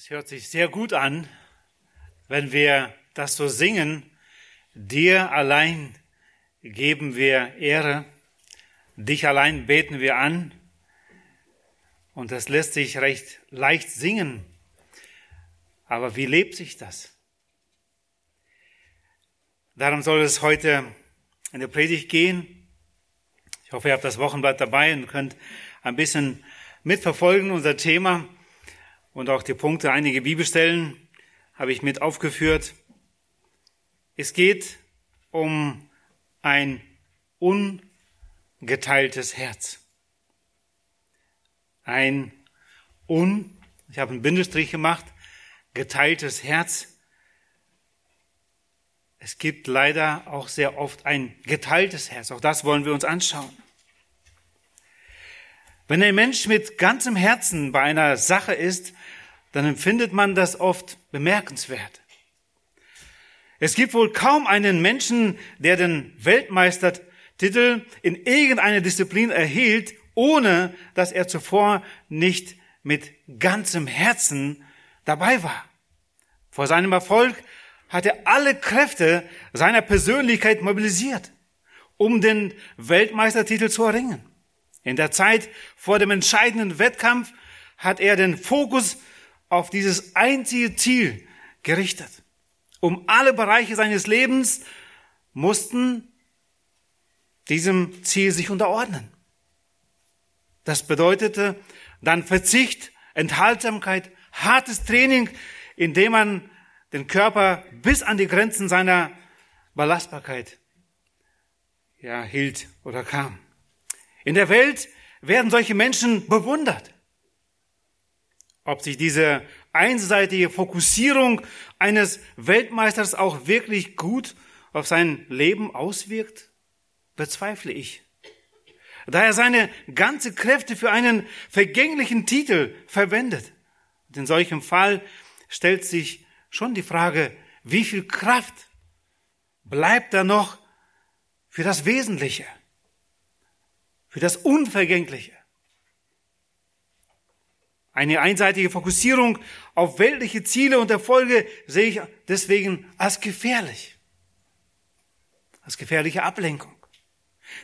Es hört sich sehr gut an, wenn wir das so singen. Dir allein geben wir Ehre, dich allein beten wir an. Und das lässt sich recht leicht singen. Aber wie lebt sich das? Darum soll es heute in der Predigt gehen. Ich hoffe, ihr habt das Wochenblatt dabei und könnt ein bisschen mitverfolgen, unser Thema und auch die Punkte, einige Bibelstellen habe ich mit aufgeführt. Es geht um ein ungeteiltes Herz. Ein un, ich habe einen Bindestrich gemacht, geteiltes Herz. Es gibt leider auch sehr oft ein geteiltes Herz. Auch das wollen wir uns anschauen. Wenn ein Mensch mit ganzem Herzen bei einer Sache ist, dann empfindet man das oft bemerkenswert. Es gibt wohl kaum einen Menschen, der den Weltmeistertitel in irgendeiner Disziplin erhielt, ohne dass er zuvor nicht mit ganzem Herzen dabei war. Vor seinem Erfolg hat er alle Kräfte seiner Persönlichkeit mobilisiert, um den Weltmeistertitel zu erringen. In der Zeit vor dem entscheidenden Wettkampf hat er den Fokus auf dieses einzige Ziel gerichtet. Um alle Bereiche seines Lebens mussten diesem Ziel sich unterordnen. Das bedeutete dann Verzicht, Enthaltsamkeit, hartes Training, indem man den Körper bis an die Grenzen seiner Belastbarkeit ja, hielt oder kam. In der Welt werden solche Menschen bewundert. Ob sich diese einseitige Fokussierung eines Weltmeisters auch wirklich gut auf sein Leben auswirkt, bezweifle ich. Da er seine ganze Kräfte für einen vergänglichen Titel verwendet. Und in solchem Fall stellt sich schon die Frage, wie viel Kraft bleibt da noch für das Wesentliche? für das Unvergängliche. Eine einseitige Fokussierung auf weltliche Ziele und Erfolge sehe ich deswegen als gefährlich, als gefährliche Ablenkung.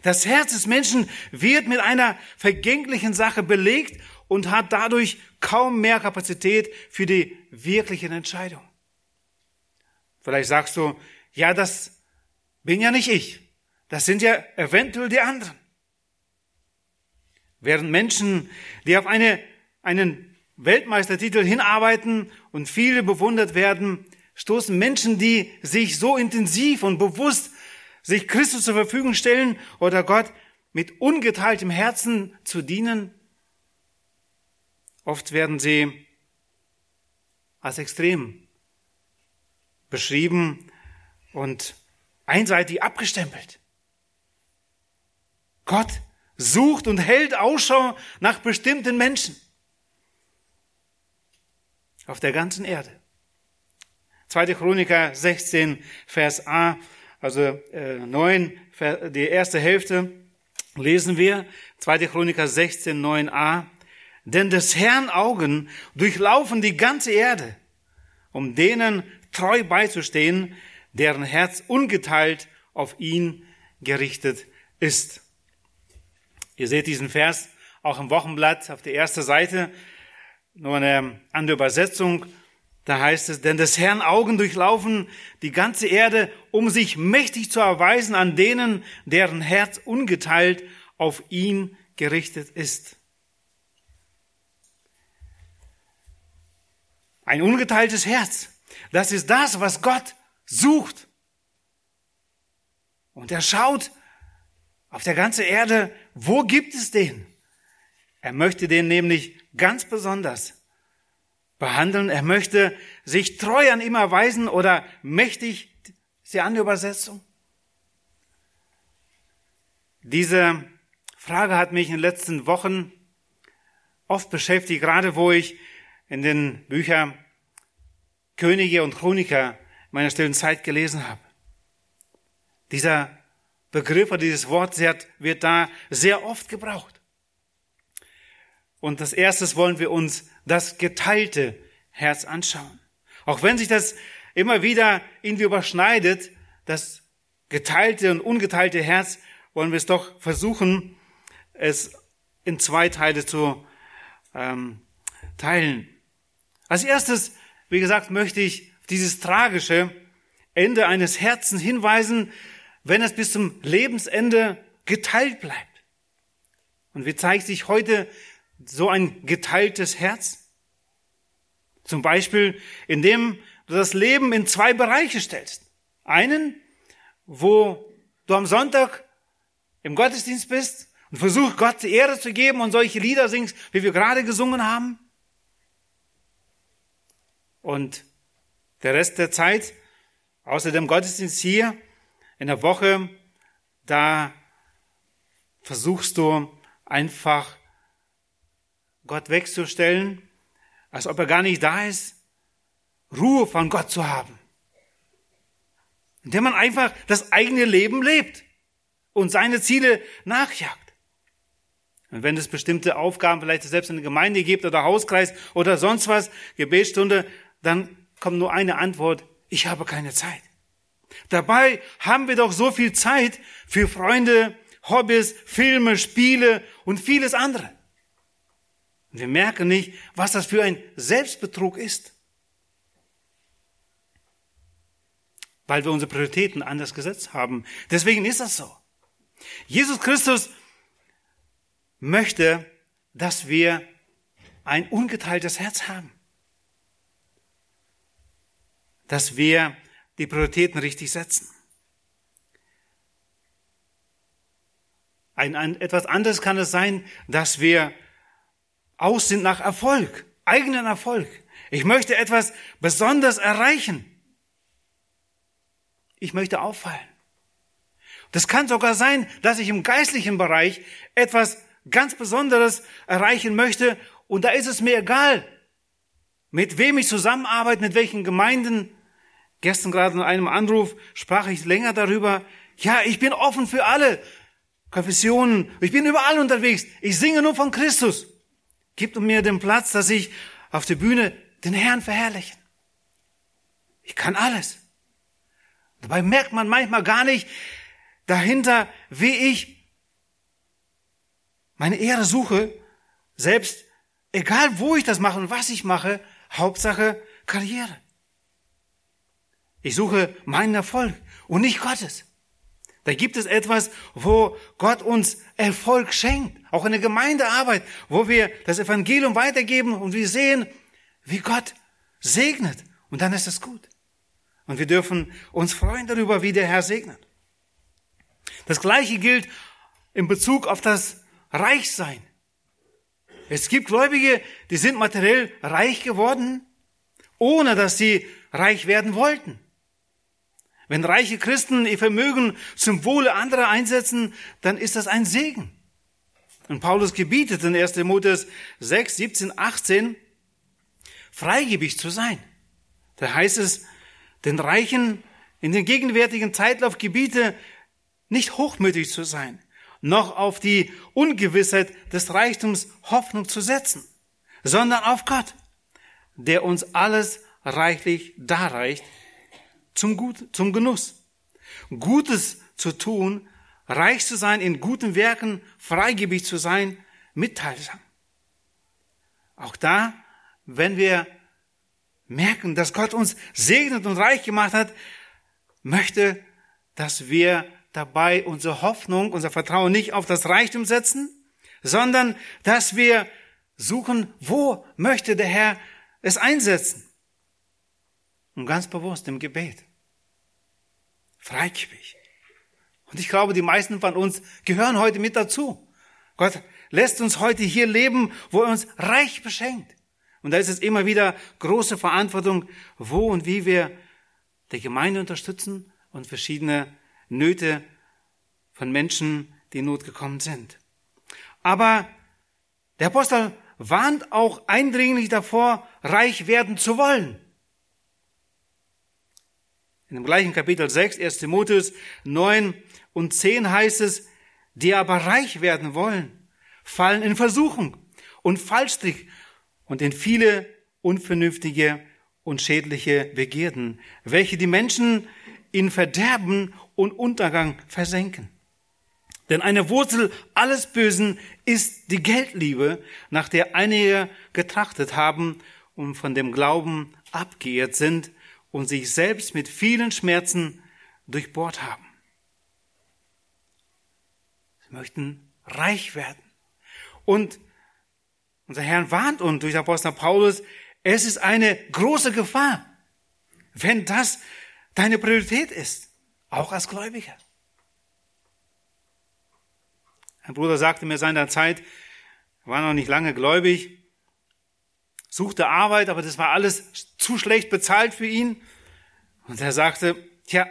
Das Herz des Menschen wird mit einer vergänglichen Sache belegt und hat dadurch kaum mehr Kapazität für die wirklichen Entscheidungen. Vielleicht sagst du, ja, das bin ja nicht ich. Das sind ja eventuell die anderen. Während Menschen, die auf eine, einen Weltmeistertitel hinarbeiten und viele bewundert werden, stoßen Menschen, die sich so intensiv und bewusst sich Christus zur Verfügung stellen oder Gott mit ungeteiltem Herzen zu dienen, oft werden sie als extrem beschrieben und einseitig abgestempelt. Gott sucht und hält Ausschau nach bestimmten Menschen auf der ganzen Erde. 2. Chroniker 16, Vers A, also äh, 9, die erste Hälfte, lesen wir 2. Chroniker 16, 9a. Denn des Herrn Augen durchlaufen die ganze Erde, um denen treu beizustehen, deren Herz ungeteilt auf ihn gerichtet ist. Ihr seht diesen Vers auch im Wochenblatt auf der ersten Seite, nur eine andere Übersetzung. Da heißt es, denn des Herrn Augen durchlaufen die ganze Erde, um sich mächtig zu erweisen an denen, deren Herz ungeteilt auf ihn gerichtet ist. Ein ungeteiltes Herz, das ist das, was Gott sucht. Und er schaut auf der ganzen Erde, wo gibt es den? Er möchte den nämlich ganz besonders behandeln. Er möchte sich treu an ihm erweisen oder mächtig, ist die andere Übersetzung. Diese Frage hat mich in den letzten Wochen oft beschäftigt, gerade wo ich in den Büchern Könige und Chroniker meiner stillen Zeit gelesen habe. Dieser Begriff oder dieses Wort wird da sehr oft gebraucht. Und das erstes wollen wir uns das geteilte Herz anschauen. Auch wenn sich das immer wieder irgendwie überschneidet, das geteilte und ungeteilte Herz, wollen wir es doch versuchen, es in zwei Teile zu ähm, teilen. Als erstes, wie gesagt, möchte ich dieses tragische Ende eines Herzens hinweisen, wenn es bis zum Lebensende geteilt bleibt. Und wie zeigt sich heute so ein geteiltes Herz? Zum Beispiel, indem du das Leben in zwei Bereiche stellst. Einen, wo du am Sonntag im Gottesdienst bist und versuchst, Gott die Ehre zu geben und solche Lieder singst, wie wir gerade gesungen haben. Und der Rest der Zeit, außer dem Gottesdienst hier in der Woche, da versuchst du einfach Gott wegzustellen, als ob er gar nicht da ist, Ruhe von Gott zu haben. Indem man einfach das eigene Leben lebt und seine Ziele nachjagt. Und wenn es bestimmte Aufgaben vielleicht selbst in der Gemeinde gibt oder Hauskreis oder sonst was, Gebetsstunde, dann kommt nur eine Antwort, ich habe keine Zeit. Dabei haben wir doch so viel Zeit für Freunde, Hobbys, Filme, Spiele und vieles andere. Und wir merken nicht, was das für ein Selbstbetrug ist. Weil wir unsere Prioritäten anders gesetzt haben. Deswegen ist das so. Jesus Christus möchte, dass wir ein ungeteiltes Herz haben. Dass wir die Prioritäten richtig setzen. Ein, ein, etwas anderes kann es sein, dass wir aus sind nach Erfolg, eigenen Erfolg. Ich möchte etwas besonders erreichen. Ich möchte auffallen. Das kann sogar sein, dass ich im geistlichen Bereich etwas ganz Besonderes erreichen möchte und da ist es mir egal, mit wem ich zusammenarbeite, mit welchen Gemeinden. Gestern gerade in einem Anruf sprach ich länger darüber. Ja, ich bin offen für alle Konfessionen. Ich bin überall unterwegs. Ich singe nur von Christus. Gib mir den Platz, dass ich auf der Bühne den Herrn verherrlichen. Ich kann alles. Dabei merkt man manchmal gar nicht dahinter, wie ich meine Ehre suche, selbst egal wo ich das mache und was ich mache, Hauptsache Karriere. Ich suche meinen Erfolg und nicht Gottes. Da gibt es etwas, wo Gott uns Erfolg schenkt. Auch in der Gemeindearbeit, wo wir das Evangelium weitergeben und wir sehen, wie Gott segnet. Und dann ist es gut. Und wir dürfen uns freuen darüber, wie der Herr segnet. Das Gleiche gilt in Bezug auf das Reichsein. Es gibt Gläubige, die sind materiell reich geworden, ohne dass sie reich werden wollten. Wenn reiche Christen ihr Vermögen zum Wohle anderer einsetzen, dann ist das ein Segen. Und Paulus gebietet in 1. Timotheus 6, 17, 18, freigebig zu sein. Da heißt es, den Reichen in den gegenwärtigen Zeitlauf gebiete, nicht hochmütig zu sein, noch auf die Ungewissheit des Reichtums Hoffnung zu setzen, sondern auf Gott, der uns alles reichlich darreicht zum, Gut, zum Genuss. Gutes zu tun, reich zu sein in guten Werken, freigebig zu sein, mitteilsam. Auch da, wenn wir merken, dass Gott uns segnet und reich gemacht hat, möchte, dass wir dabei unsere Hoffnung, unser Vertrauen nicht auf das Reichtum setzen, sondern dass wir suchen, wo möchte der Herr es einsetzen. Und ganz bewusst im Gebet. Freigebig. Und ich glaube, die meisten von uns gehören heute mit dazu. Gott lässt uns heute hier leben, wo er uns reich beschenkt. Und da ist es immer wieder große Verantwortung, wo und wie wir die Gemeinde unterstützen und verschiedene Nöte von Menschen, die in Not gekommen sind. Aber der Apostel warnt auch eindringlich davor, reich werden zu wollen. In dem gleichen Kapitel 6, 1 Timotheus 9 und 10 heißt es, die aber reich werden wollen, fallen in Versuchung und Fallstrick und in viele unvernünftige und schädliche Begierden, welche die Menschen in Verderben und Untergang versenken. Denn eine Wurzel alles Bösen ist die Geldliebe, nach der einige getrachtet haben und von dem Glauben abgeehrt sind und sich selbst mit vielen Schmerzen durchbohrt haben. Sie möchten reich werden. Und unser Herr warnt uns durch Apostel Paulus, es ist eine große Gefahr, wenn das deine Priorität ist, auch als Gläubiger. Ein Bruder sagte mir seiner Zeit, war noch nicht lange gläubig, suchte Arbeit, aber das war alles zu schlecht bezahlt für ihn. Und er sagte, tja,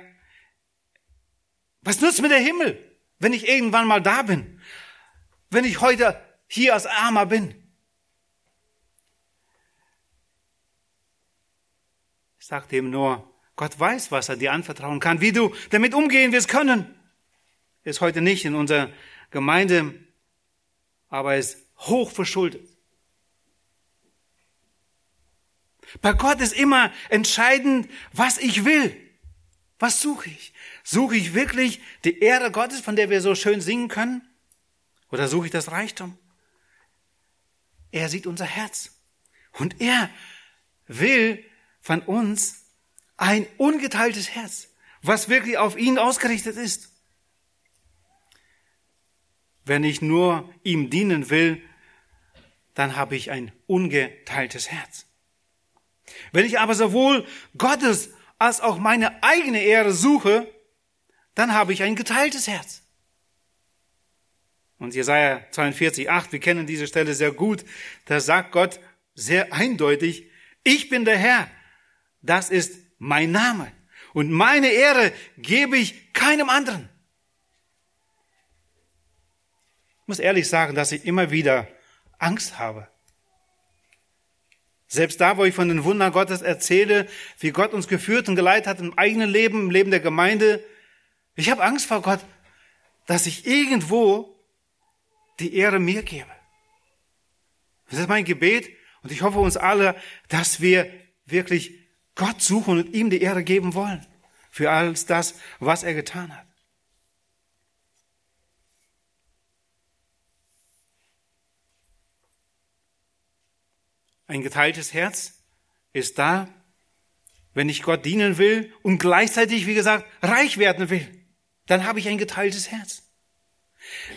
was nützt mir der Himmel, wenn ich irgendwann mal da bin? Wenn ich heute hier als Armer bin? Ich sagte ihm nur, Gott weiß, was er dir anvertrauen kann, wie du damit umgehen wirst können. Ist heute nicht in unserer Gemeinde, aber er ist hoch verschuldet. Bei Gott ist immer entscheidend, was ich will. Was suche ich? Suche ich wirklich die Ehre Gottes, von der wir so schön singen können? Oder suche ich das Reichtum? Er sieht unser Herz. Und er will von uns ein ungeteiltes Herz, was wirklich auf ihn ausgerichtet ist. Wenn ich nur ihm dienen will, dann habe ich ein ungeteiltes Herz. Wenn ich aber sowohl Gottes als auch meine eigene Ehre suche, dann habe ich ein geteiltes Herz. Und Jesaja 42, 8, wir kennen diese Stelle sehr gut, da sagt Gott sehr eindeutig, ich bin der Herr, das ist mein Name. Und meine Ehre gebe ich keinem anderen. Ich muss ehrlich sagen, dass ich immer wieder Angst habe. Selbst da, wo ich von den Wundern Gottes erzähle, wie Gott uns geführt und geleitet hat im eigenen Leben, im Leben der Gemeinde, ich habe Angst vor Gott, dass ich irgendwo die Ehre mir gebe. Das ist mein Gebet und ich hoffe uns alle, dass wir wirklich Gott suchen und ihm die Ehre geben wollen für alles das, was er getan hat. Ein geteiltes Herz ist da, wenn ich Gott dienen will und gleichzeitig, wie gesagt, reich werden will. Dann habe ich ein geteiltes Herz.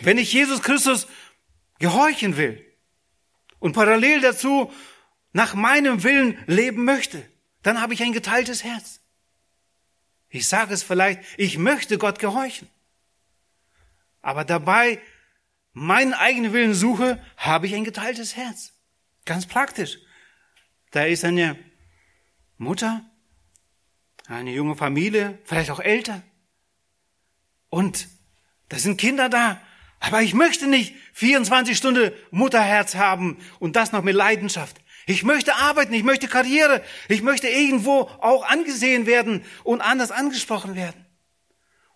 Wenn ich Jesus Christus gehorchen will und parallel dazu nach meinem Willen leben möchte, dann habe ich ein geteiltes Herz. Ich sage es vielleicht, ich möchte Gott gehorchen. Aber dabei meinen eigenen Willen suche, habe ich ein geteiltes Herz. Ganz praktisch. Da ist eine Mutter, eine junge Familie, vielleicht auch älter. Und da sind Kinder da. Aber ich möchte nicht 24 Stunden Mutterherz haben und das noch mit Leidenschaft. Ich möchte arbeiten, ich möchte Karriere, ich möchte irgendwo auch angesehen werden und anders angesprochen werden.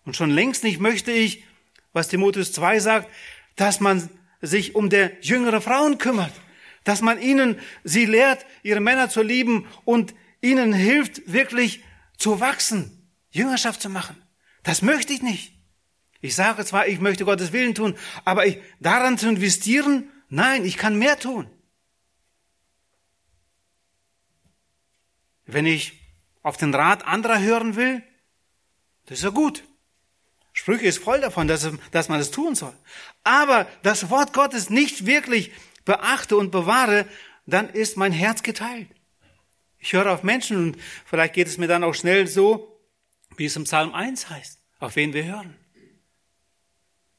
Und schon längst nicht möchte ich, was Timotheus 2 sagt, dass man sich um der jüngere Frauen kümmert, dass man ihnen, sie lehrt, ihre Männer zu lieben und ihnen hilft, wirklich zu wachsen, Jüngerschaft zu machen. Das möchte ich nicht. Ich sage zwar, ich möchte Gottes Willen tun, aber ich, daran zu investieren, nein, ich kann mehr tun. Wenn ich auf den Rat anderer hören will, das ist ja gut. Sprüche ist voll davon, dass, dass man das tun soll. Aber das Wort Gottes nicht wirklich beachte und bewahre, dann ist mein Herz geteilt. Ich höre auf Menschen und vielleicht geht es mir dann auch schnell so, wie es im Psalm 1 heißt, auf wen wir hören.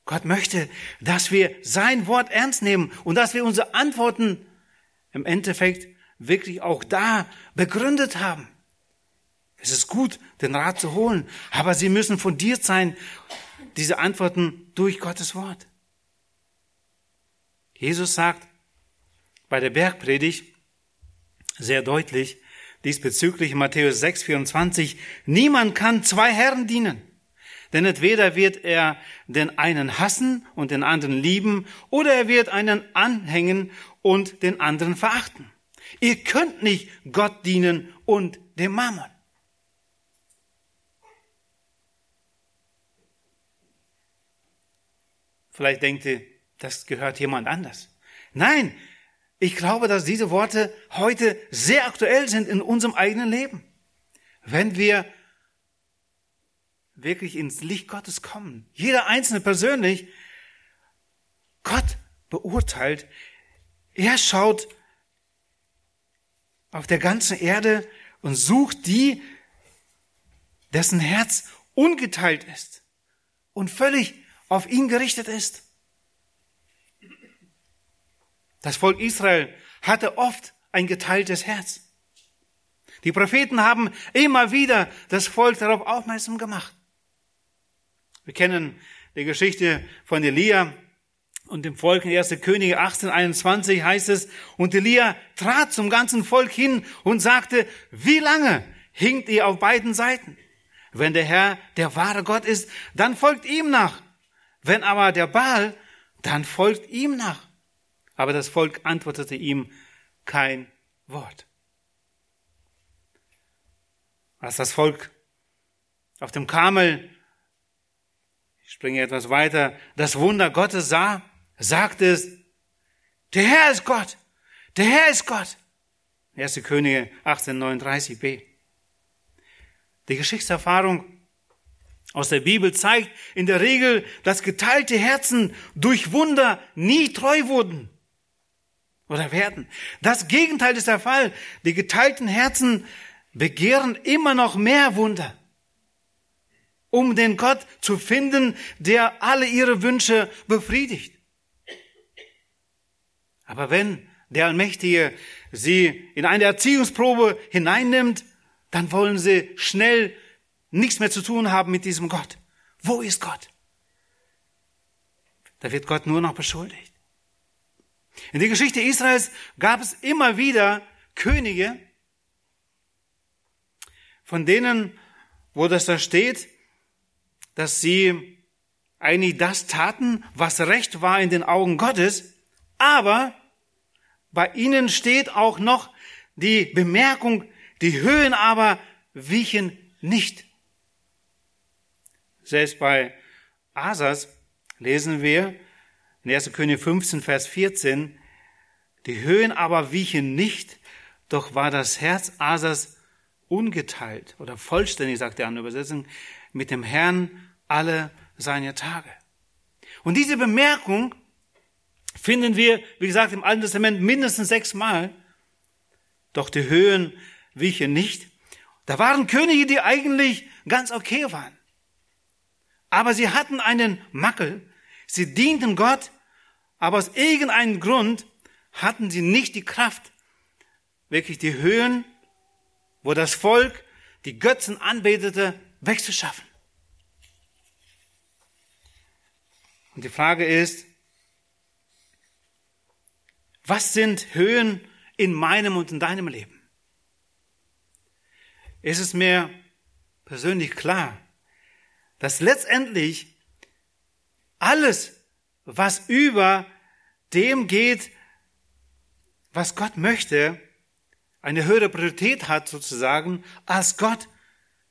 Gott möchte, dass wir sein Wort ernst nehmen und dass wir unsere Antworten im Endeffekt wirklich auch da begründet haben. Es ist gut, den Rat zu holen, aber sie müssen fundiert sein, diese Antworten durch Gottes Wort. Jesus sagt bei der Bergpredigt sehr deutlich diesbezüglich in Matthäus 6, 24, niemand kann zwei Herren dienen. Denn entweder wird er den einen hassen und den anderen lieben, oder er wird einen anhängen und den anderen verachten. Ihr könnt nicht Gott dienen und dem Mammon. Vielleicht denkt ihr, das gehört jemand anders. Nein, ich glaube, dass diese Worte heute sehr aktuell sind in unserem eigenen Leben. Wenn wir wirklich ins Licht Gottes kommen, jeder Einzelne persönlich, Gott beurteilt, er schaut auf der ganzen Erde und sucht die, dessen Herz ungeteilt ist und völlig auf ihn gerichtet ist. Das Volk Israel hatte oft ein geteiltes Herz. Die Propheten haben immer wieder das Volk darauf aufmerksam gemacht. Wir kennen die Geschichte von Elia und dem Volk in 1. Könige 1821 heißt es, und Elia trat zum ganzen Volk hin und sagte, wie lange hinkt ihr auf beiden Seiten? Wenn der Herr der wahre Gott ist, dann folgt ihm nach. Wenn aber der Baal, dann folgt ihm nach. Aber das Volk antwortete ihm kein Wort. Als das Volk auf dem Kamel, ich springe etwas weiter, das Wunder Gottes sah, sagte es, der Herr ist Gott, der Herr ist Gott. 1. Könige 1839b. Die Geschichtserfahrung aus der Bibel zeigt in der Regel, dass geteilte Herzen durch Wunder nie treu wurden oder werden. Das Gegenteil ist der Fall. Die geteilten Herzen begehren immer noch mehr Wunder, um den Gott zu finden, der alle ihre Wünsche befriedigt. Aber wenn der Allmächtige sie in eine Erziehungsprobe hineinnimmt, dann wollen sie schnell nichts mehr zu tun haben mit diesem Gott. Wo ist Gott? Da wird Gott nur noch beschuldigt. In der Geschichte Israels gab es immer wieder Könige, von denen, wo das da steht, dass sie eigentlich das taten, was recht war in den Augen Gottes, aber bei ihnen steht auch noch die Bemerkung, die Höhen aber wichen nicht. Selbst bei Asas lesen wir in 1. König 15, Vers 14, die Höhen aber wichen nicht, doch war das Herz Asas ungeteilt oder vollständig, sagt der andere Übersetzung, mit dem Herrn alle seine Tage. Und diese Bemerkung finden wir, wie gesagt, im Alten Testament mindestens sechsmal. Doch die Höhen wichen nicht. Da waren Könige, die eigentlich ganz okay waren. Aber sie hatten einen Mackel. Sie dienten Gott, aber aus irgendeinem Grund hatten sie nicht die Kraft, wirklich die Höhen, wo das Volk die Götzen anbetete, wegzuschaffen. Und die Frage ist, was sind Höhen in meinem und in deinem Leben? Ist es mir persönlich klar, dass letztendlich alles, was über dem geht, was Gott möchte, eine höhere Priorität hat sozusagen, als Gott,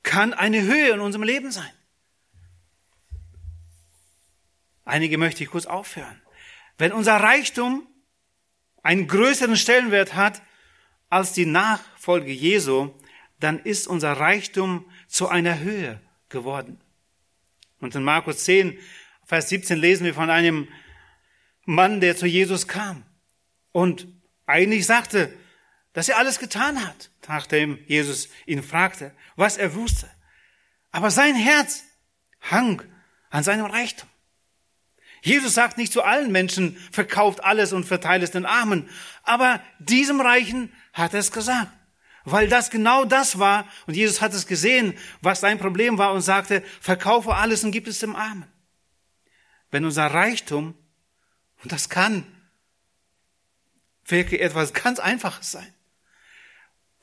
kann eine Höhe in unserem Leben sein. Einige möchte ich kurz aufhören. Wenn unser Reichtum einen größeren Stellenwert hat als die Nachfolge Jesu, dann ist unser Reichtum zu einer Höhe geworden. Und in Markus 10, Vers 17 lesen wir von einem Mann, der zu Jesus kam und eigentlich sagte, dass er alles getan hat, nachdem Jesus ihn fragte, was er wusste. Aber sein Herz hang an seinem Reichtum. Jesus sagt nicht zu allen Menschen, verkauft alles und verteilt es den Armen. Aber diesem Reichen hat er es gesagt weil das genau das war. Und Jesus hat es gesehen, was sein Problem war und sagte, verkaufe alles und gib es dem Armen. Wenn unser Reichtum, und das kann wirklich etwas ganz Einfaches sein,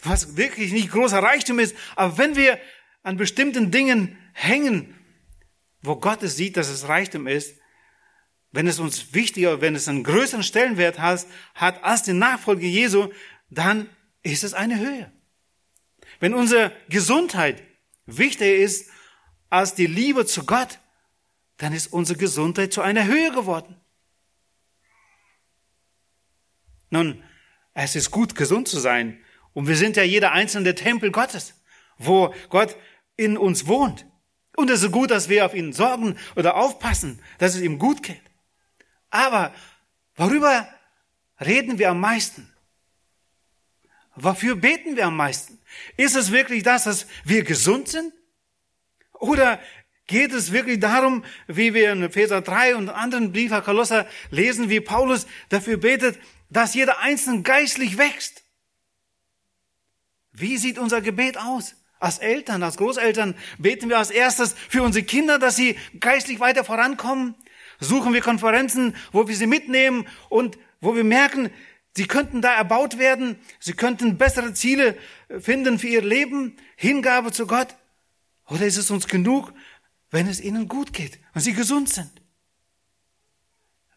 was wirklich nicht großer Reichtum ist, aber wenn wir an bestimmten Dingen hängen, wo Gott es sieht, dass es Reichtum ist, wenn es uns wichtiger, wenn es einen größeren Stellenwert hat, hat als die Nachfolge Jesu, dann ist es eine Höhe. Wenn unsere Gesundheit wichtiger ist als die Liebe zu Gott, dann ist unsere Gesundheit zu einer Höhe geworden. Nun, es ist gut, gesund zu sein. Und wir sind ja jeder einzelne Tempel Gottes, wo Gott in uns wohnt. Und es ist gut, dass wir auf ihn sorgen oder aufpassen, dass es ihm gut geht. Aber worüber reden wir am meisten? Wofür beten wir am meisten? Ist es wirklich das, dass wir gesund sind? Oder geht es wirklich darum, wie wir in Epheser 3 und anderen Briefen Kolosser lesen, wie Paulus dafür betet, dass jeder Einzelne geistlich wächst? Wie sieht unser Gebet aus? Als Eltern, als Großeltern beten wir als erstes für unsere Kinder, dass sie geistlich weiter vorankommen. Suchen wir Konferenzen, wo wir sie mitnehmen und wo wir merken, sie könnten da erbaut werden, sie könnten bessere Ziele finden für ihr Leben, Hingabe zu Gott. Oder ist es uns genug, wenn es ihnen gut geht und sie gesund sind?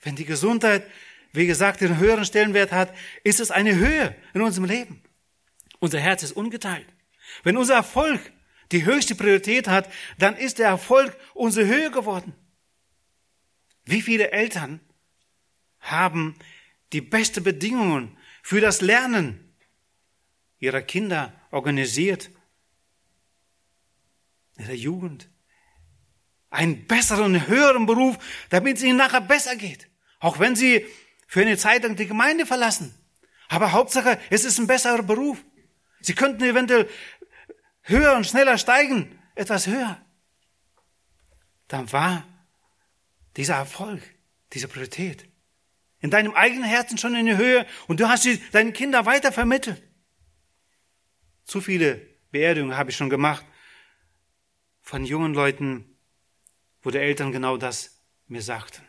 Wenn die Gesundheit, wie gesagt, den höheren Stellenwert hat, ist es eine Höhe in unserem Leben. Unser Herz ist ungeteilt. Wenn unser Erfolg die höchste Priorität hat, dann ist der Erfolg unsere Höhe geworden. Wie viele Eltern haben die beste Bedingungen für das Lernen ihrer Kinder organisiert, ihrer Jugend, einen besseren, höheren Beruf, damit es ihnen nachher besser geht. Auch wenn sie für eine Zeit lang die Gemeinde verlassen. Aber Hauptsache, es ist ein besserer Beruf. Sie könnten eventuell höher und schneller steigen, etwas höher. Dann war dieser Erfolg, diese Priorität in deinem eigenen Herzen schon in die Höhe und du hast sie deinen Kindern weiter vermittelt. Zu viele Beerdigungen habe ich schon gemacht von jungen Leuten, wo die Eltern genau das mir sagten,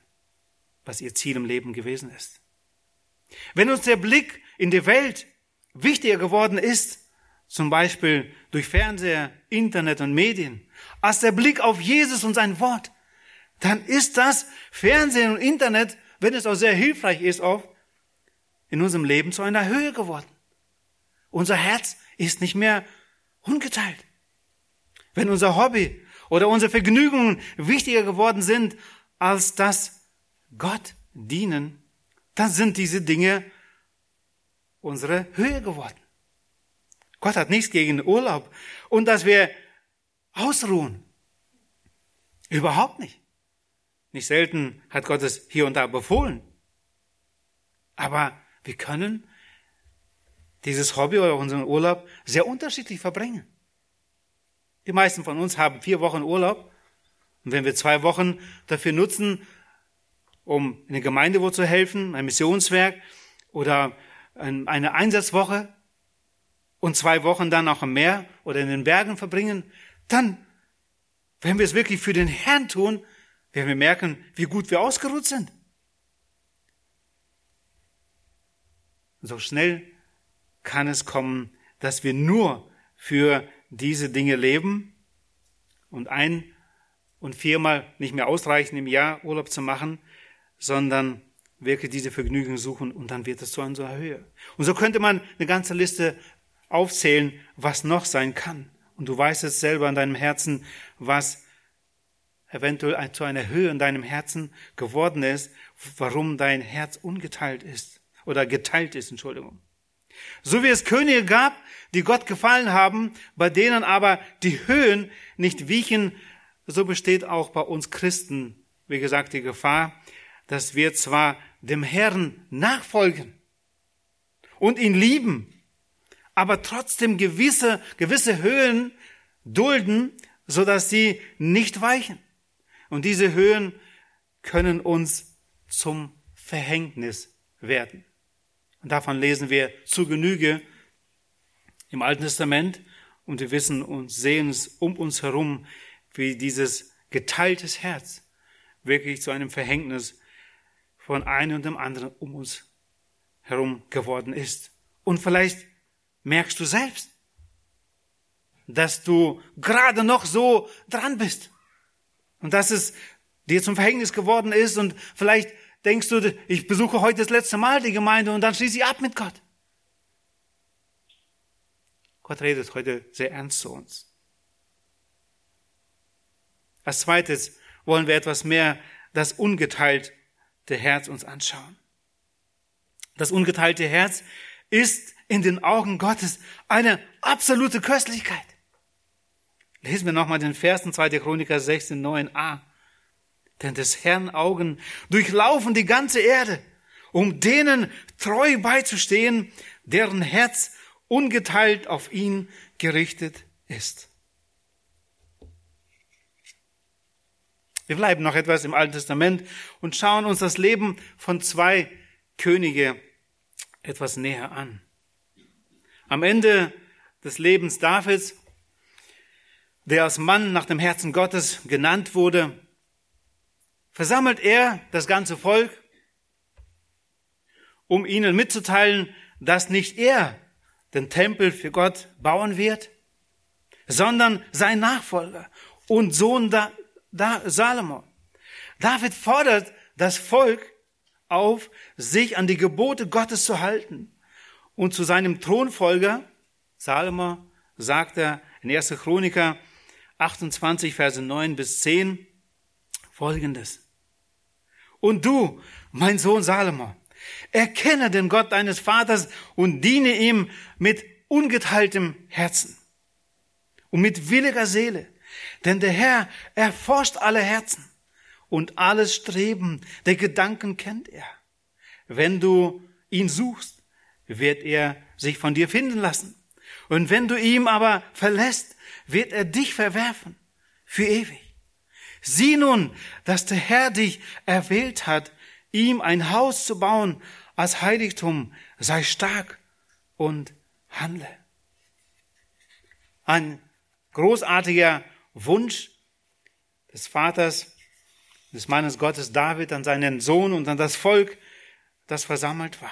was ihr Ziel im Leben gewesen ist. Wenn uns der Blick in die Welt wichtiger geworden ist, zum Beispiel durch Fernseher, Internet und Medien, als der Blick auf Jesus und sein Wort, dann ist das Fernsehen und Internet, wenn es auch sehr hilfreich ist, auch in unserem Leben zu einer Höhe geworden. Unser Herz ist nicht mehr ungeteilt. Wenn unser Hobby oder unsere Vergnügungen wichtiger geworden sind als das Gott dienen, dann sind diese Dinge unsere Höhe geworden. Gott hat nichts gegen Urlaub und dass wir ausruhen. Überhaupt nicht. Nicht selten hat Gott es hier und da befohlen. Aber wir können dieses Hobby oder unseren Urlaub sehr unterschiedlich verbringen. Die meisten von uns haben vier Wochen Urlaub. Und wenn wir zwei Wochen dafür nutzen, um in der Gemeinde wo zu helfen, ein Missionswerk oder eine Einsatzwoche, und zwei Wochen dann auch im Meer oder in den Bergen verbringen, dann, wenn wir es wirklich für den Herrn tun, werden wir merken, wie gut wir ausgeruht sind. So schnell kann es kommen, dass wir nur für diese Dinge leben und ein und viermal nicht mehr ausreichen im Jahr Urlaub zu machen, sondern wirklich diese Vergnügen suchen und dann wird es zu unserer Höhe. Und so könnte man eine ganze Liste aufzählen, was noch sein kann. Und du weißt es selber in deinem Herzen, was eventuell zu einer Höhe in deinem Herzen geworden ist, warum dein Herz ungeteilt ist oder geteilt ist, Entschuldigung. So wie es Könige gab, die Gott gefallen haben, bei denen aber die Höhen nicht wichen, so besteht auch bei uns Christen, wie gesagt, die Gefahr, dass wir zwar dem Herrn nachfolgen und ihn lieben, aber trotzdem gewisse, gewisse Höhen dulden, so dass sie nicht weichen. Und diese Höhen können uns zum Verhängnis werden. Und davon lesen wir zu Genüge im Alten Testament und wir wissen und sehen es um uns herum, wie dieses geteiltes Herz wirklich zu einem Verhängnis von einem und dem anderen um uns herum geworden ist. Und vielleicht merkst du selbst, dass du gerade noch so dran bist und dass es dir zum Verhängnis geworden ist und vielleicht denkst du, ich besuche heute das letzte Mal die Gemeinde und dann schließe ich ab mit Gott. Gott redet heute sehr ernst zu uns. Als zweites wollen wir etwas mehr das ungeteilte Herz uns anschauen. Das ungeteilte Herz ist in den Augen Gottes eine absolute Köstlichkeit. Lesen wir nochmal den Versen 2. Chroniker 16, 9a. Denn des Herrn Augen durchlaufen die ganze Erde, um denen treu beizustehen, deren Herz ungeteilt auf ihn gerichtet ist. Wir bleiben noch etwas im Alten Testament und schauen uns das Leben von zwei Könige etwas näher an. Am Ende des Lebens Davids, der als Mann nach dem Herzen Gottes genannt wurde, versammelt er das ganze Volk, um ihnen mitzuteilen, dass nicht er den Tempel für Gott bauen wird, sondern sein Nachfolger und Sohn da, da, Salomo. David fordert das Volk auf, sich an die Gebote Gottes zu halten. Und zu seinem Thronfolger, Salomo, sagt er in 1. Chroniker 28, Verse 9 bis 10 folgendes. Und du, mein Sohn Salomo, erkenne den Gott deines Vaters und diene ihm mit ungeteiltem Herzen und mit williger Seele. Denn der Herr erforscht alle Herzen und alles Streben der Gedanken kennt er. Wenn du ihn suchst, wird er sich von dir finden lassen. Und wenn du ihm aber verlässt, wird er dich verwerfen für ewig. Sieh nun, dass der Herr dich erwählt hat, ihm ein Haus zu bauen als Heiligtum. Sei stark und handle. Ein großartiger Wunsch des Vaters des Mannes Gottes David an seinen Sohn und an das Volk, das versammelt war.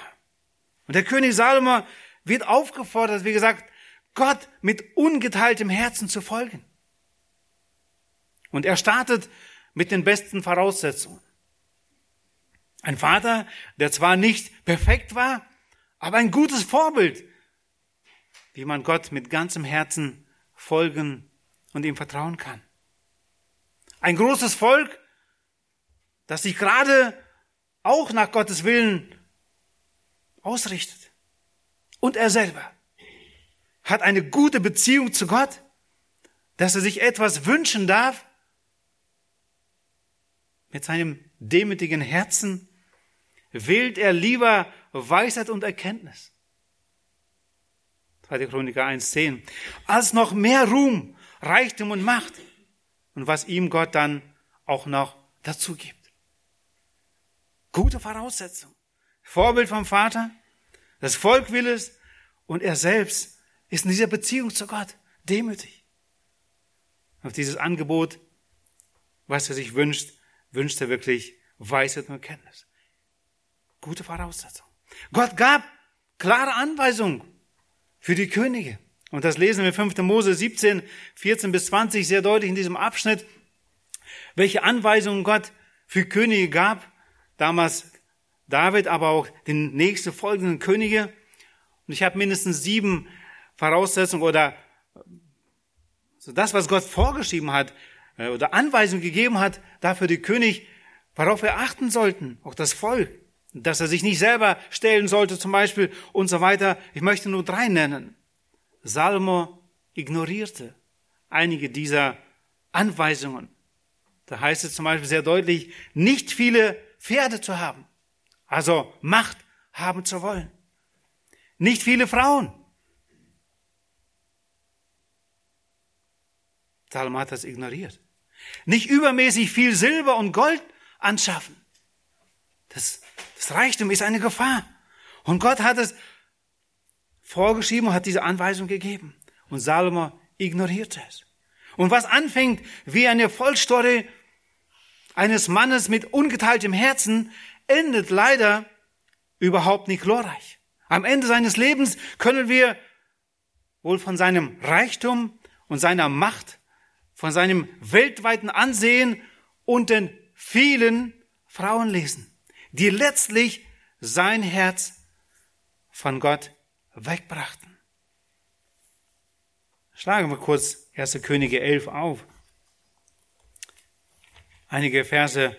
Und der König Salomo wird aufgefordert, wie gesagt, Gott mit ungeteiltem Herzen zu folgen. Und er startet mit den besten Voraussetzungen. Ein Vater, der zwar nicht perfekt war, aber ein gutes Vorbild, wie man Gott mit ganzem Herzen folgen und ihm vertrauen kann. Ein großes Volk, das sich gerade auch nach Gottes Willen ausrichtet. Und er selber hat eine gute Beziehung zu Gott, dass er sich etwas wünschen darf. Mit seinem demütigen Herzen wählt er lieber Weisheit und Erkenntnis. 2. Chroniker 1,10. Als noch mehr Ruhm, Reichtum und Macht. Und was ihm Gott dann auch noch dazu gibt. Gute Voraussetzung. Vorbild vom Vater, das Volk will es und er selbst ist in dieser Beziehung zu Gott demütig. Auf dieses Angebot, was er sich wünscht, wünscht er wirklich Weisheit und Erkenntnis. Gute Voraussetzung. Gott gab klare Anweisungen für die Könige. Und das lesen wir 5. Mose 17, 14 bis 20 sehr deutlich in diesem Abschnitt, welche Anweisungen Gott für Könige gab damals David, aber auch den nächsten folgenden Könige. Und ich habe mindestens sieben Voraussetzungen oder so das, was Gott vorgeschrieben hat äh, oder Anweisungen gegeben hat, dafür die König, worauf wir achten sollten, auch das Volk, dass er sich nicht selber stellen sollte zum Beispiel und so weiter. Ich möchte nur drei nennen. Salmo ignorierte einige dieser Anweisungen. Da heißt es zum Beispiel sehr deutlich, nicht viele Pferde zu haben. Also Macht haben zu wollen. Nicht viele Frauen. Salomo hat das ignoriert. Nicht übermäßig viel Silber und Gold anschaffen. Das, das Reichtum ist eine Gefahr. Und Gott hat es vorgeschrieben und hat diese Anweisung gegeben. Und Salomo ignorierte es. Und was anfängt wie eine Vollstory eines Mannes mit ungeteiltem Herzen endet leider überhaupt nicht glorreich. Am Ende seines Lebens können wir wohl von seinem Reichtum und seiner Macht, von seinem weltweiten Ansehen und den vielen Frauen lesen, die letztlich sein Herz von Gott wegbrachten. Schlagen wir kurz 1. Könige 11 auf. Einige Verse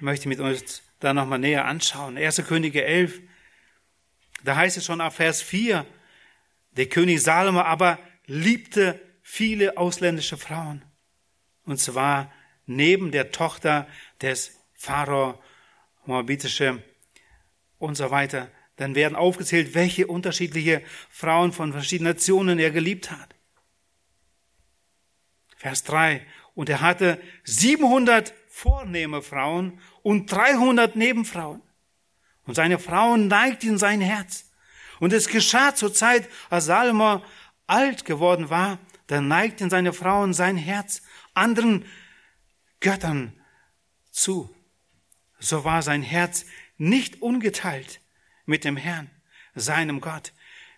möchte ich mit uns da nochmal näher anschauen. 1. Könige 11, da heißt es schon ab Vers 4, der König Salomo aber liebte viele ausländische Frauen. Und zwar neben der Tochter des Pharao, Moabitische und so weiter. Dann werden aufgezählt, welche unterschiedliche Frauen von verschiedenen Nationen er geliebt hat. Vers 3. Und er hatte 700 vornehme Frauen und 300 Nebenfrauen. Und seine Frauen neigten sein Herz. Und es geschah zur Zeit, als Salomo alt geworden war, da neigten seine Frauen sein Herz anderen Göttern zu. So war sein Herz nicht ungeteilt mit dem Herrn, seinem Gott,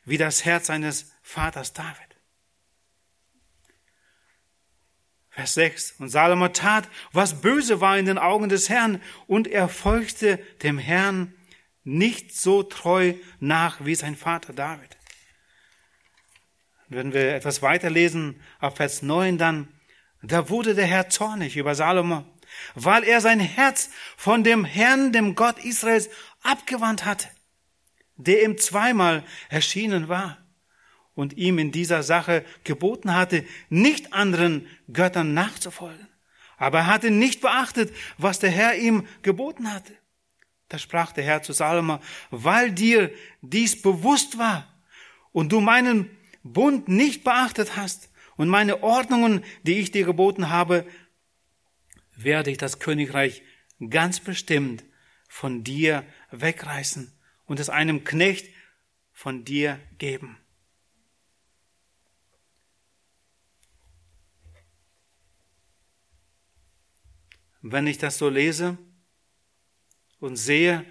wie das Herz seines Vaters David. Vers 6. Und Salomo tat, was böse war in den Augen des Herrn, und er folgte dem Herrn nicht so treu nach wie sein Vater David. Wenn wir etwas weiterlesen, auf Vers 9 dann, da wurde der Herr zornig über Salomo, weil er sein Herz von dem Herrn, dem Gott Israels, abgewandt hatte, der ihm zweimal erschienen war und ihm in dieser Sache geboten hatte, nicht anderen Göttern nachzufolgen. Aber er hatte nicht beachtet, was der Herr ihm geboten hatte. Da sprach der Herr zu Salomo, weil dir dies bewusst war und du meinen Bund nicht beachtet hast und meine Ordnungen, die ich dir geboten habe, werde ich das Königreich ganz bestimmt von dir wegreißen und es einem Knecht von dir geben. wenn ich das so lese und sehe,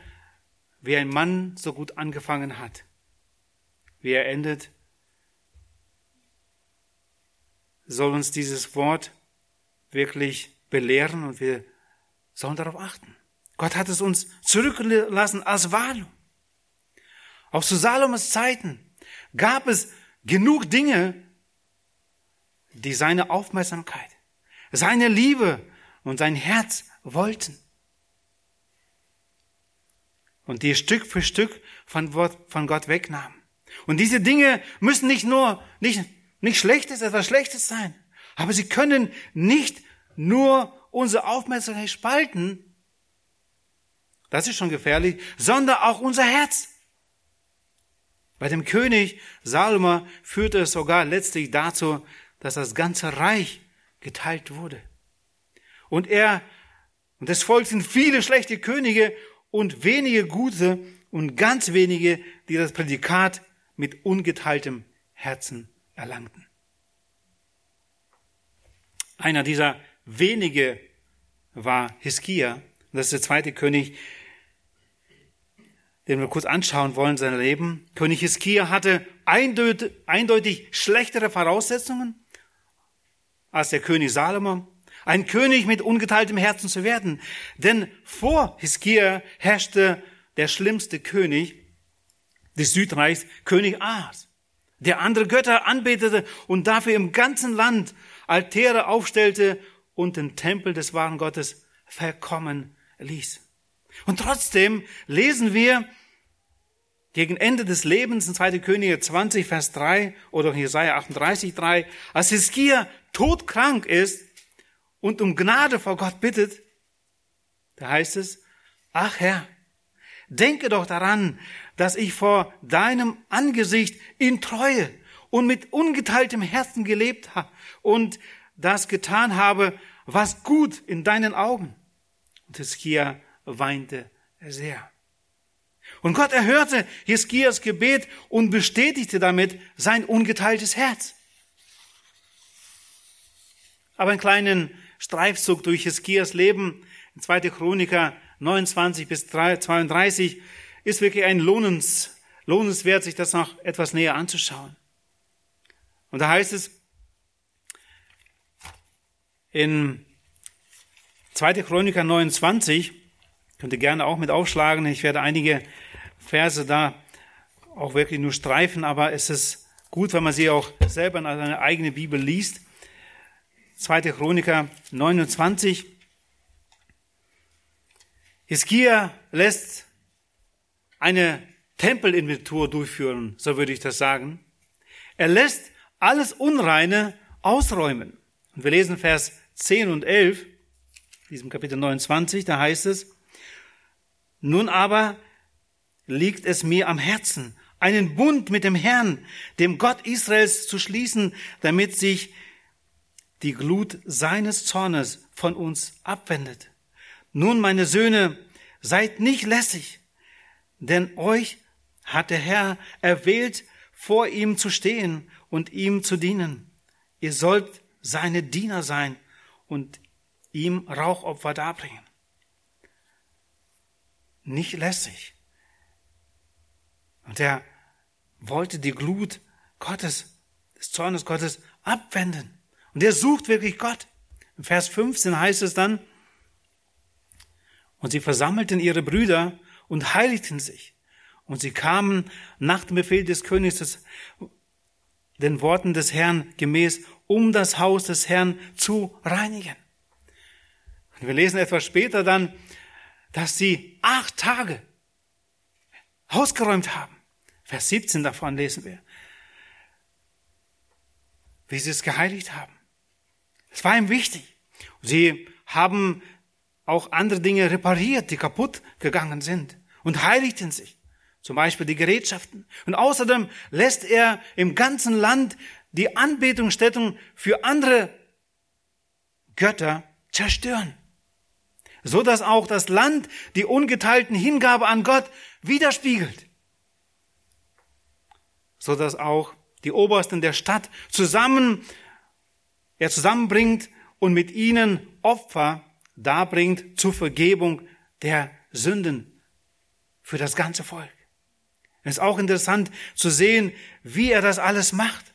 wie ein Mann so gut angefangen hat, wie er endet, soll uns dieses Wort wirklich belehren und wir sollen darauf achten. Gott hat es uns zurückgelassen als Wahl. Auch zu Salomos Zeiten gab es genug Dinge, die seine Aufmerksamkeit, seine Liebe und sein Herz wollten. Und die Stück für Stück von, von Gott wegnahmen. Und diese Dinge müssen nicht nur, nicht, nicht Schlechtes, etwas Schlechtes sein, aber sie können nicht nur unsere Aufmerksamkeit spalten, das ist schon gefährlich, sondern auch unser Herz. Bei dem König Salma führte es sogar letztlich dazu, dass das ganze Reich geteilt wurde. Und er, und es folgten viele schlechte Könige und wenige gute und ganz wenige, die das Prädikat mit ungeteiltem Herzen erlangten. Einer dieser wenige war Hiskia. Das ist der zweite König, den wir kurz anschauen wollen, sein Leben. König Hiskia hatte eindeutig, eindeutig schlechtere Voraussetzungen als der König Salomo ein König mit ungeteiltem Herzen zu werden. Denn vor Hiskia herrschte der schlimmste König des Südreichs, König Ahas, der andere Götter anbetete und dafür im ganzen Land Altäre aufstellte und den Tempel des wahren Gottes verkommen ließ. Und trotzdem lesen wir gegen Ende des Lebens in 2. Könige 20, Vers 3 oder Jesaja 38, 3, als Hiskia todkrank ist, und um Gnade vor Gott bittet, da heißt es, ach Herr, denke doch daran, dass ich vor deinem Angesicht in Treue und mit ungeteiltem Herzen gelebt habe und das getan habe, was gut in deinen Augen. Und Hiskia weinte sehr. Und Gott erhörte Hiskias Gebet und bestätigte damit sein ungeteiltes Herz. Aber einen kleinen Streifzug durch Hiskias Leben in 2. Chroniker 29 bis 32 ist wirklich ein lohnens, lohnenswert, sich das noch etwas näher anzuschauen. Und da heißt es in 2. Chroniker 29, könnt ihr gerne auch mit aufschlagen, ich werde einige Verse da auch wirklich nur streifen, aber es ist gut, wenn man sie auch selber in seine eigene Bibel liest. 2. Chroniker 29. Hiskia lässt eine Tempelinventur durchführen, so würde ich das sagen. Er lässt alles Unreine ausräumen. Und wir lesen Vers 10 und 11, diesem Kapitel 29, da heißt es, nun aber liegt es mir am Herzen, einen Bund mit dem Herrn, dem Gott Israels zu schließen, damit sich die Glut seines Zornes von uns abwendet. Nun, meine Söhne, seid nicht lässig, denn euch hat der Herr erwählt, vor ihm zu stehen und ihm zu dienen. Ihr sollt seine Diener sein und ihm Rauchopfer darbringen. Nicht lässig. Und er wollte die Glut Gottes, des Zornes Gottes abwenden. Und er sucht wirklich Gott. In Vers 15 heißt es dann, und sie versammelten ihre Brüder und heiligten sich. Und sie kamen nach dem Befehl des Königs, den Worten des Herrn gemäß, um das Haus des Herrn zu reinigen. Und wir lesen etwas später dann, dass sie acht Tage ausgeräumt haben. Vers 17 davon lesen wir. Wie sie es geheiligt haben. Es war ihm wichtig. Sie haben auch andere Dinge repariert, die kaputt gegangen sind und heiligten sich. Zum Beispiel die Gerätschaften. Und außerdem lässt er im ganzen Land die Anbetungsstätten für andere Götter zerstören. So dass auch das Land die ungeteilten Hingabe an Gott widerspiegelt. So dass auch die Obersten der Stadt zusammen, er zusammenbringt und mit ihnen Opfer darbringt zur Vergebung der Sünden für das ganze Volk. Es ist auch interessant zu sehen, wie er das alles macht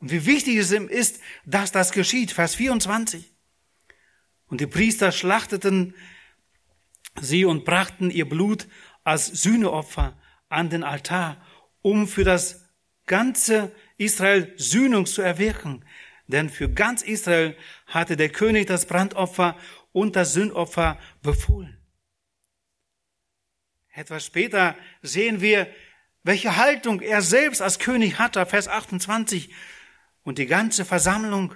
und wie wichtig es ihm ist, dass das geschieht. Vers 24. Und die Priester schlachteten sie und brachten ihr Blut als Sühneopfer an den Altar, um für das ganze Israel Sühnung zu erwirken. Denn für ganz Israel hatte der König das Brandopfer und das Sündopfer befohlen. Etwas später sehen wir, welche Haltung er selbst als König hatte, Vers 28. Und die ganze Versammlung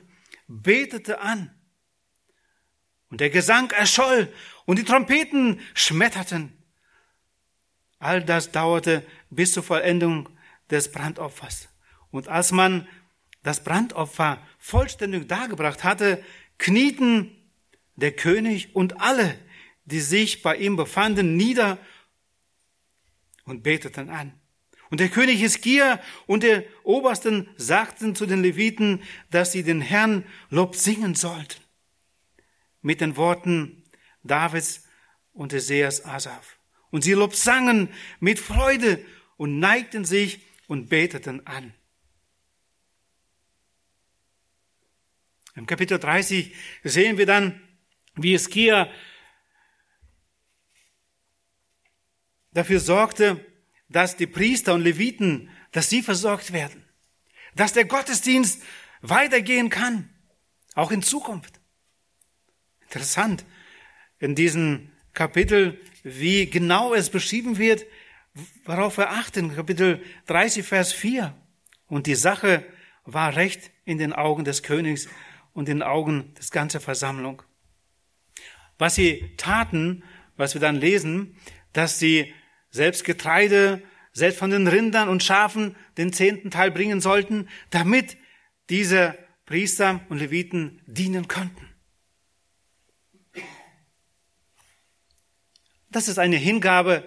betete an. Und der Gesang erscholl und die Trompeten schmetterten. All das dauerte bis zur Vollendung des Brandopfers. Und als man das Brandopfer vollständig dargebracht hatte, knieten der König und alle, die sich bei ihm befanden, nieder und beteten an. Und der König Hiskia und der Obersten sagten zu den Leviten, dass sie den Herrn Lob singen sollten. Mit den Worten Davids und Eseas Asaf. Und sie Lob sangen mit Freude und neigten sich und beteten an. Im Kapitel 30 sehen wir dann, wie Hiskia dafür sorgte, dass die Priester und Leviten, dass sie versorgt werden, dass der Gottesdienst weitergehen kann, auch in Zukunft. Interessant in diesem Kapitel, wie genau es beschrieben wird, worauf wir achten, Kapitel 30, Vers 4. Und die Sache war recht in den Augen des Königs und in den Augen des ganzen Versammlung. Was sie taten, was wir dann lesen, dass sie selbst Getreide, selbst von den Rindern und Schafen den zehnten Teil bringen sollten, damit diese Priester und Leviten dienen konnten. Das ist eine Hingabe,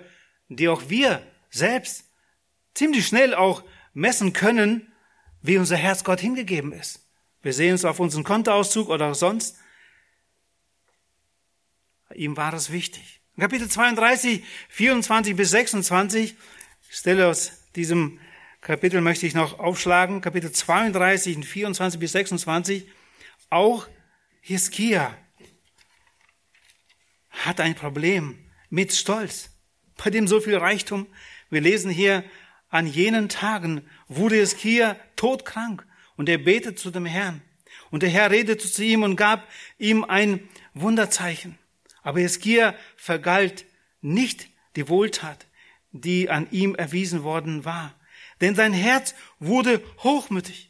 die auch wir selbst ziemlich schnell auch messen können, wie unser Herz Gott hingegeben ist. Wir sehen es auf unseren Kontoauszug oder sonst. Ihm war es wichtig. Kapitel 32, 24 bis 26, Stelle aus diesem Kapitel möchte ich noch aufschlagen, Kapitel 32, 24 bis 26, auch Hiskia hat ein Problem mit Stolz, bei dem so viel Reichtum. Wir lesen hier an jenen Tagen wurde hier todkrank und er betet zu dem Herrn. Und der Herr redete zu ihm und gab ihm ein Wunderzeichen. Aber Eskia vergalt nicht die Wohltat, die an ihm erwiesen worden war. Denn sein Herz wurde hochmütig.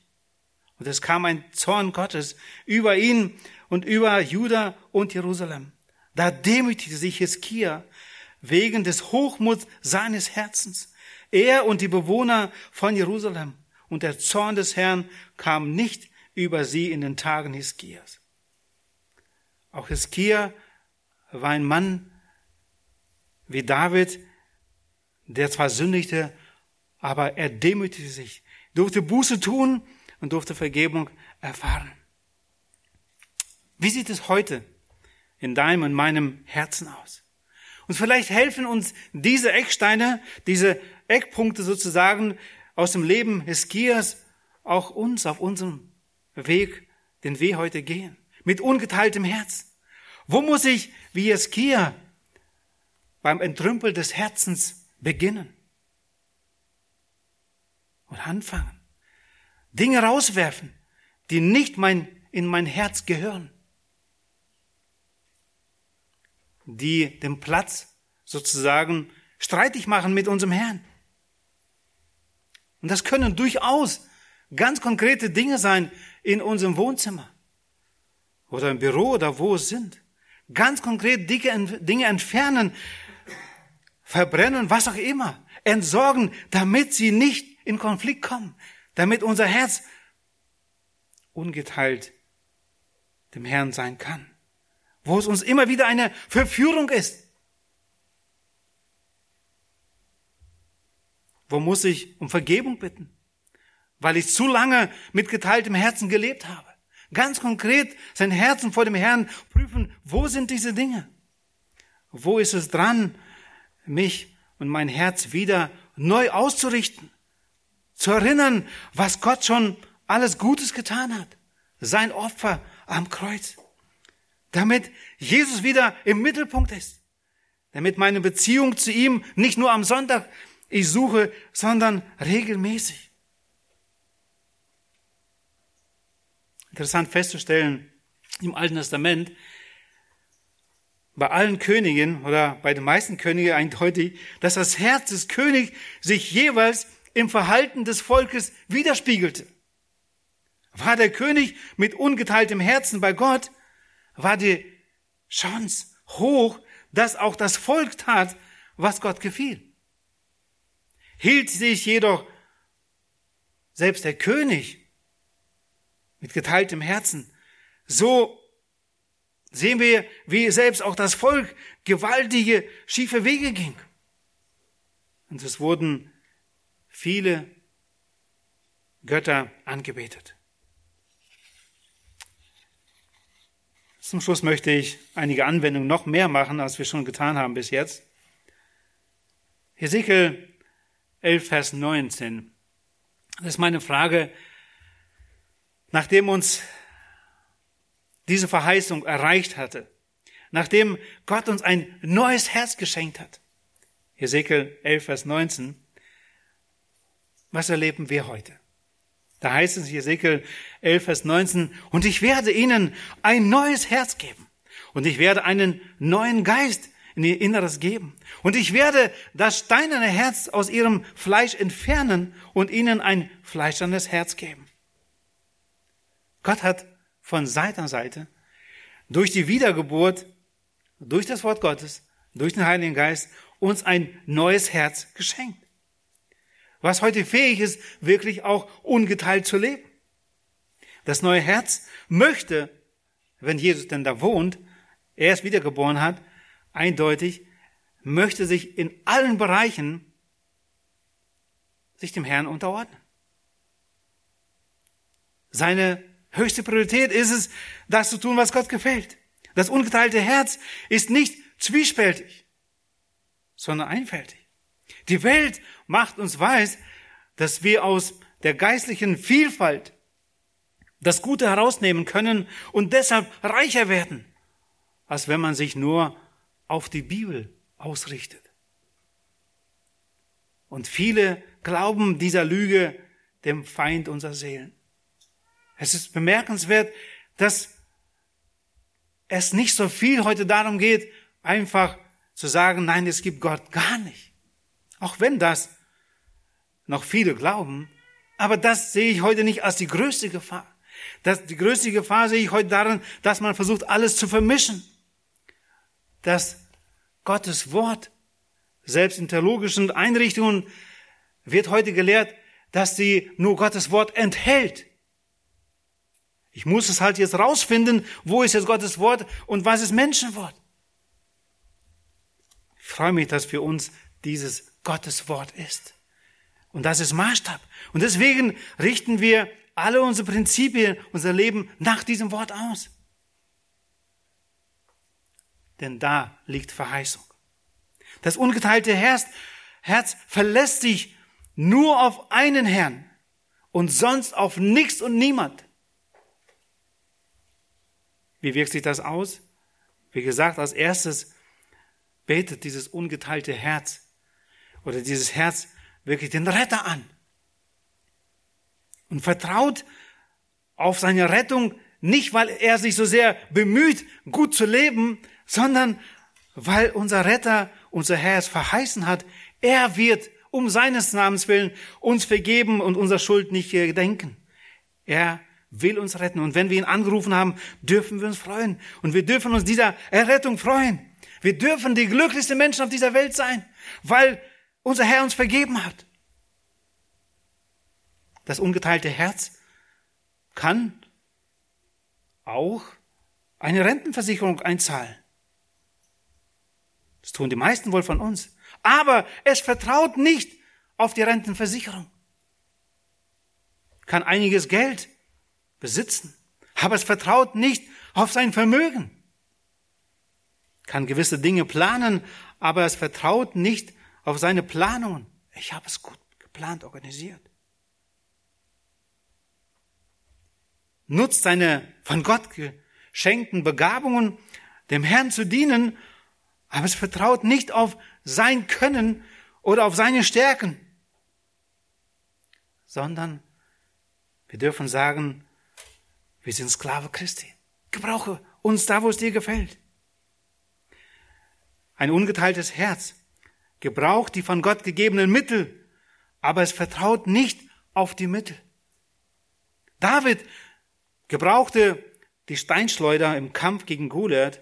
Und es kam ein Zorn Gottes über ihn und über Juda und Jerusalem. Da demütigte sich Hiskia wegen des Hochmuts seines Herzens. Er und die Bewohner von Jerusalem. Und der Zorn des Herrn kam nicht über sie in den Tagen Hiskias. Auch Hiskia war ein Mann wie David, der zwar sündigte, aber er demütigte sich, durfte Buße tun und durfte Vergebung erfahren. Wie sieht es heute in deinem und meinem Herzen aus? Und vielleicht helfen uns diese Ecksteine, diese Eckpunkte sozusagen aus dem Leben Hiskias auch uns auf unserem Weg, den wir heute gehen. Mit ungeteiltem Herz. Wo muss ich, wie Hiskia, beim Entrümpel des Herzens beginnen? Und anfangen. Dinge rauswerfen, die nicht mein, in mein Herz gehören. Die den Platz sozusagen streitig machen mit unserem Herrn. Und das können durchaus ganz konkrete Dinge sein in unserem Wohnzimmer oder im Büro oder wo es sind. Ganz konkret Dinge entfernen, verbrennen, was auch immer, entsorgen, damit sie nicht in Konflikt kommen, damit unser Herz ungeteilt dem Herrn sein kann, wo es uns immer wieder eine Verführung ist. Wo muss ich um Vergebung bitten? Weil ich zu lange mit geteiltem Herzen gelebt habe. Ganz konkret sein Herzen vor dem Herrn prüfen, wo sind diese Dinge? Wo ist es dran, mich und mein Herz wieder neu auszurichten? Zu erinnern, was Gott schon alles Gutes getan hat. Sein Opfer am Kreuz. Damit Jesus wieder im Mittelpunkt ist. Damit meine Beziehung zu ihm nicht nur am Sonntag ich suche, sondern regelmäßig. Interessant festzustellen, im Alten Testament, bei allen Königen oder bei den meisten Königen eindeutig, dass das Herz des Königs sich jeweils im Verhalten des Volkes widerspiegelte. War der König mit ungeteiltem Herzen bei Gott, war die Chance hoch, dass auch das Volk tat, was Gott gefiel. Hielt sich jedoch selbst der König mit geteiltem Herzen, so sehen wir, wie selbst auch das Volk gewaltige, schiefe Wege ging. Und es wurden viele Götter angebetet. Zum Schluss möchte ich einige Anwendungen noch mehr machen, als wir schon getan haben bis jetzt. Hesekiel 11, Vers 19. Das ist meine Frage, nachdem uns diese Verheißung erreicht hatte, nachdem Gott uns ein neues Herz geschenkt hat. Hesekiel 11, Vers 19. Was erleben wir heute? Da heißt es in Hesekiel 11, Vers 19, und ich werde ihnen ein neues Herz geben. Und ich werde einen neuen Geist in ihr Inneres geben. Und ich werde das steinerne Herz aus ihrem Fleisch entfernen und ihnen ein fleischernes Herz geben. Gott hat von Seite an Seite durch die Wiedergeburt, durch das Wort Gottes, durch den Heiligen Geist uns ein neues Herz geschenkt. Was heute fähig ist, wirklich auch ungeteilt zu leben. Das neue Herz möchte, wenn Jesus denn da wohnt, er es wiedergeboren hat, eindeutig, möchte sich in allen Bereichen sich dem Herrn unterordnen. Seine höchste Priorität ist es, das zu tun, was Gott gefällt. Das ungeteilte Herz ist nicht zwiespältig, sondern einfältig. Die Welt macht uns weiß, dass wir aus der geistlichen Vielfalt das Gute herausnehmen können und deshalb reicher werden, als wenn man sich nur auf die Bibel ausrichtet. Und viele glauben dieser Lüge dem Feind unserer Seelen. Es ist bemerkenswert, dass es nicht so viel heute darum geht, einfach zu sagen, nein, es gibt Gott gar nicht. Auch wenn das noch viele glauben, aber das sehe ich heute nicht als die größte Gefahr. Das, die größte Gefahr sehe ich heute darin, dass man versucht, alles zu vermischen. Dass Gottes Wort, selbst in theologischen Einrichtungen, wird heute gelehrt, dass sie nur Gottes Wort enthält. Ich muss es halt jetzt rausfinden, wo ist jetzt Gottes Wort und was ist Menschenwort. Ich freue mich, dass für uns dieses Gottes Wort ist. Und das ist Maßstab. Und deswegen richten wir alle unsere Prinzipien, unser Leben nach diesem Wort aus. Denn da liegt Verheißung. Das ungeteilte Herz, Herz verlässt sich nur auf einen Herrn und sonst auf nichts und niemand. Wie wirkt sich das aus? Wie gesagt, als erstes betet dieses ungeteilte Herz oder dieses Herz wirklich den Retter an und vertraut auf seine Rettung, nicht weil er sich so sehr bemüht, gut zu leben, sondern weil unser Retter, unser Herr es verheißen hat, er wird um seines Namens willen uns vergeben und unser Schuld nicht gedenken. Er will uns retten. Und wenn wir ihn angerufen haben, dürfen wir uns freuen. Und wir dürfen uns dieser Errettung freuen. Wir dürfen die glücklichsten Menschen auf dieser Welt sein, weil unser Herr uns vergeben hat. Das ungeteilte Herz kann auch eine Rentenversicherung einzahlen. Das tun die meisten wohl von uns. Aber es vertraut nicht auf die Rentenversicherung. Kann einiges Geld besitzen, aber es vertraut nicht auf sein Vermögen. Kann gewisse Dinge planen, aber es vertraut nicht auf seine Planungen. Ich habe es gut geplant, organisiert. Nutzt seine von Gott geschenkten Begabungen, dem Herrn zu dienen, aber es vertraut nicht auf sein Können oder auf seine Stärken, sondern wir dürfen sagen, wir sind Sklave Christi. Gebrauche uns da, wo es dir gefällt. Ein ungeteiltes Herz gebraucht die von Gott gegebenen Mittel, aber es vertraut nicht auf die Mittel. David gebrauchte die Steinschleuder im Kampf gegen Goliath,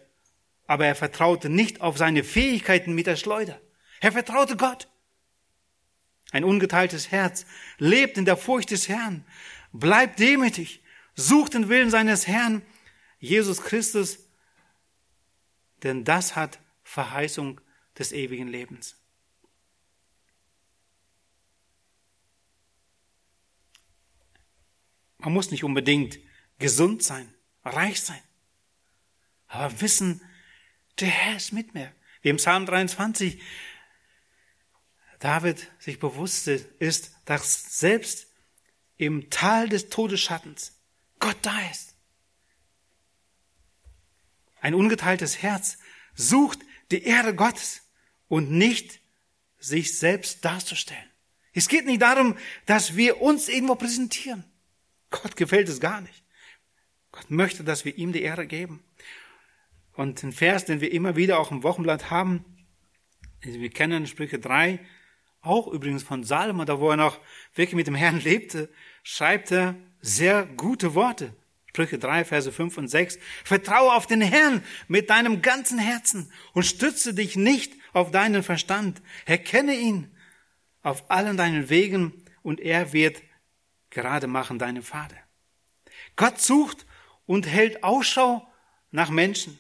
aber er vertraute nicht auf seine Fähigkeiten mit der Schleuder. Er vertraute Gott. Ein ungeteiltes Herz lebt in der Furcht des Herrn, bleibt demütig, sucht den Willen seines Herrn, Jesus Christus, denn das hat Verheißung des ewigen Lebens. Man muss nicht unbedingt gesund sein, reich sein, aber wissen, der Herr ist mit mir. Wie im Psalm 23 David sich bewusst ist, dass selbst im Tal des Todesschattens Gott da ist. Ein ungeteiltes Herz sucht die Ehre Gottes und nicht sich selbst darzustellen. Es geht nicht darum, dass wir uns irgendwo präsentieren. Gott gefällt es gar nicht. Gott möchte, dass wir ihm die Ehre geben. Und ein Vers, den wir immer wieder auch im Wochenblatt haben, wir kennen Sprüche 3, auch übrigens von Salomon, da wo er noch wirklich mit dem Herrn lebte, schreibt er sehr gute Worte. Sprüche 3, Verse 5 und 6. Vertraue auf den Herrn mit deinem ganzen Herzen und stütze dich nicht auf deinen Verstand. Erkenne ihn auf allen deinen Wegen und er wird gerade machen deine Pfade. Gott sucht und hält Ausschau nach Menschen,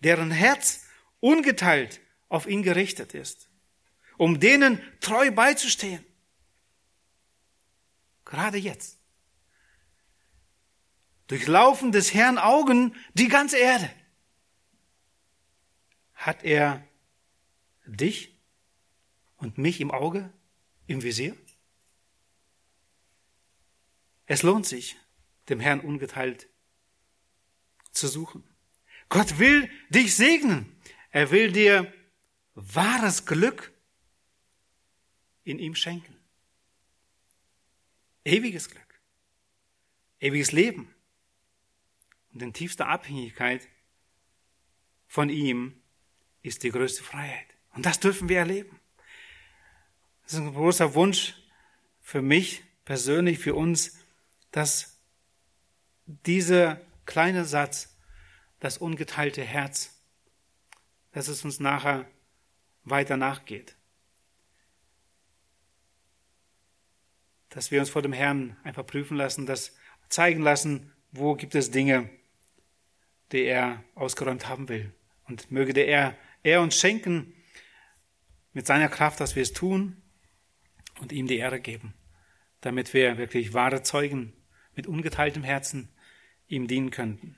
deren Herz ungeteilt auf ihn gerichtet ist, um denen treu beizustehen. Gerade jetzt. Durchlaufen des Herrn Augen die ganze Erde. Hat er dich und mich im Auge, im Visier? Es lohnt sich, dem Herrn ungeteilt zu suchen. Gott will dich segnen. Er will dir wahres Glück in ihm schenken. ewiges Glück, ewiges Leben und in tiefster Abhängigkeit von ihm ist die größte Freiheit. Und das dürfen wir erleben. Das ist ein großer Wunsch für mich persönlich, für uns, dass dieser kleine Satz, das ungeteilte Herz, dass es uns nachher weiter nachgeht. Dass wir uns vor dem Herrn einfach prüfen lassen, das zeigen lassen, wo gibt es Dinge, die er ausgeräumt haben will. Und möge der er, er uns schenken mit seiner Kraft, dass wir es tun und ihm die Ehre geben, damit wir wirklich wahre Zeugen mit ungeteiltem Herzen ihm dienen könnten.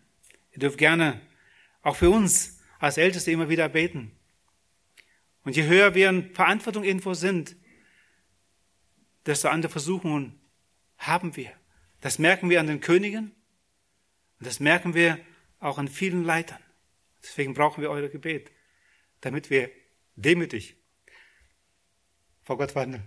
Ihr dürft gerne auch für uns als Älteste immer wieder beten. Und je höher wir in Verantwortung irgendwo sind, desto andere Versuchungen haben wir. Das merken wir an den Königen und das merken wir auch an vielen Leitern. Deswegen brauchen wir euer Gebet, damit wir demütig vor Gott wandeln.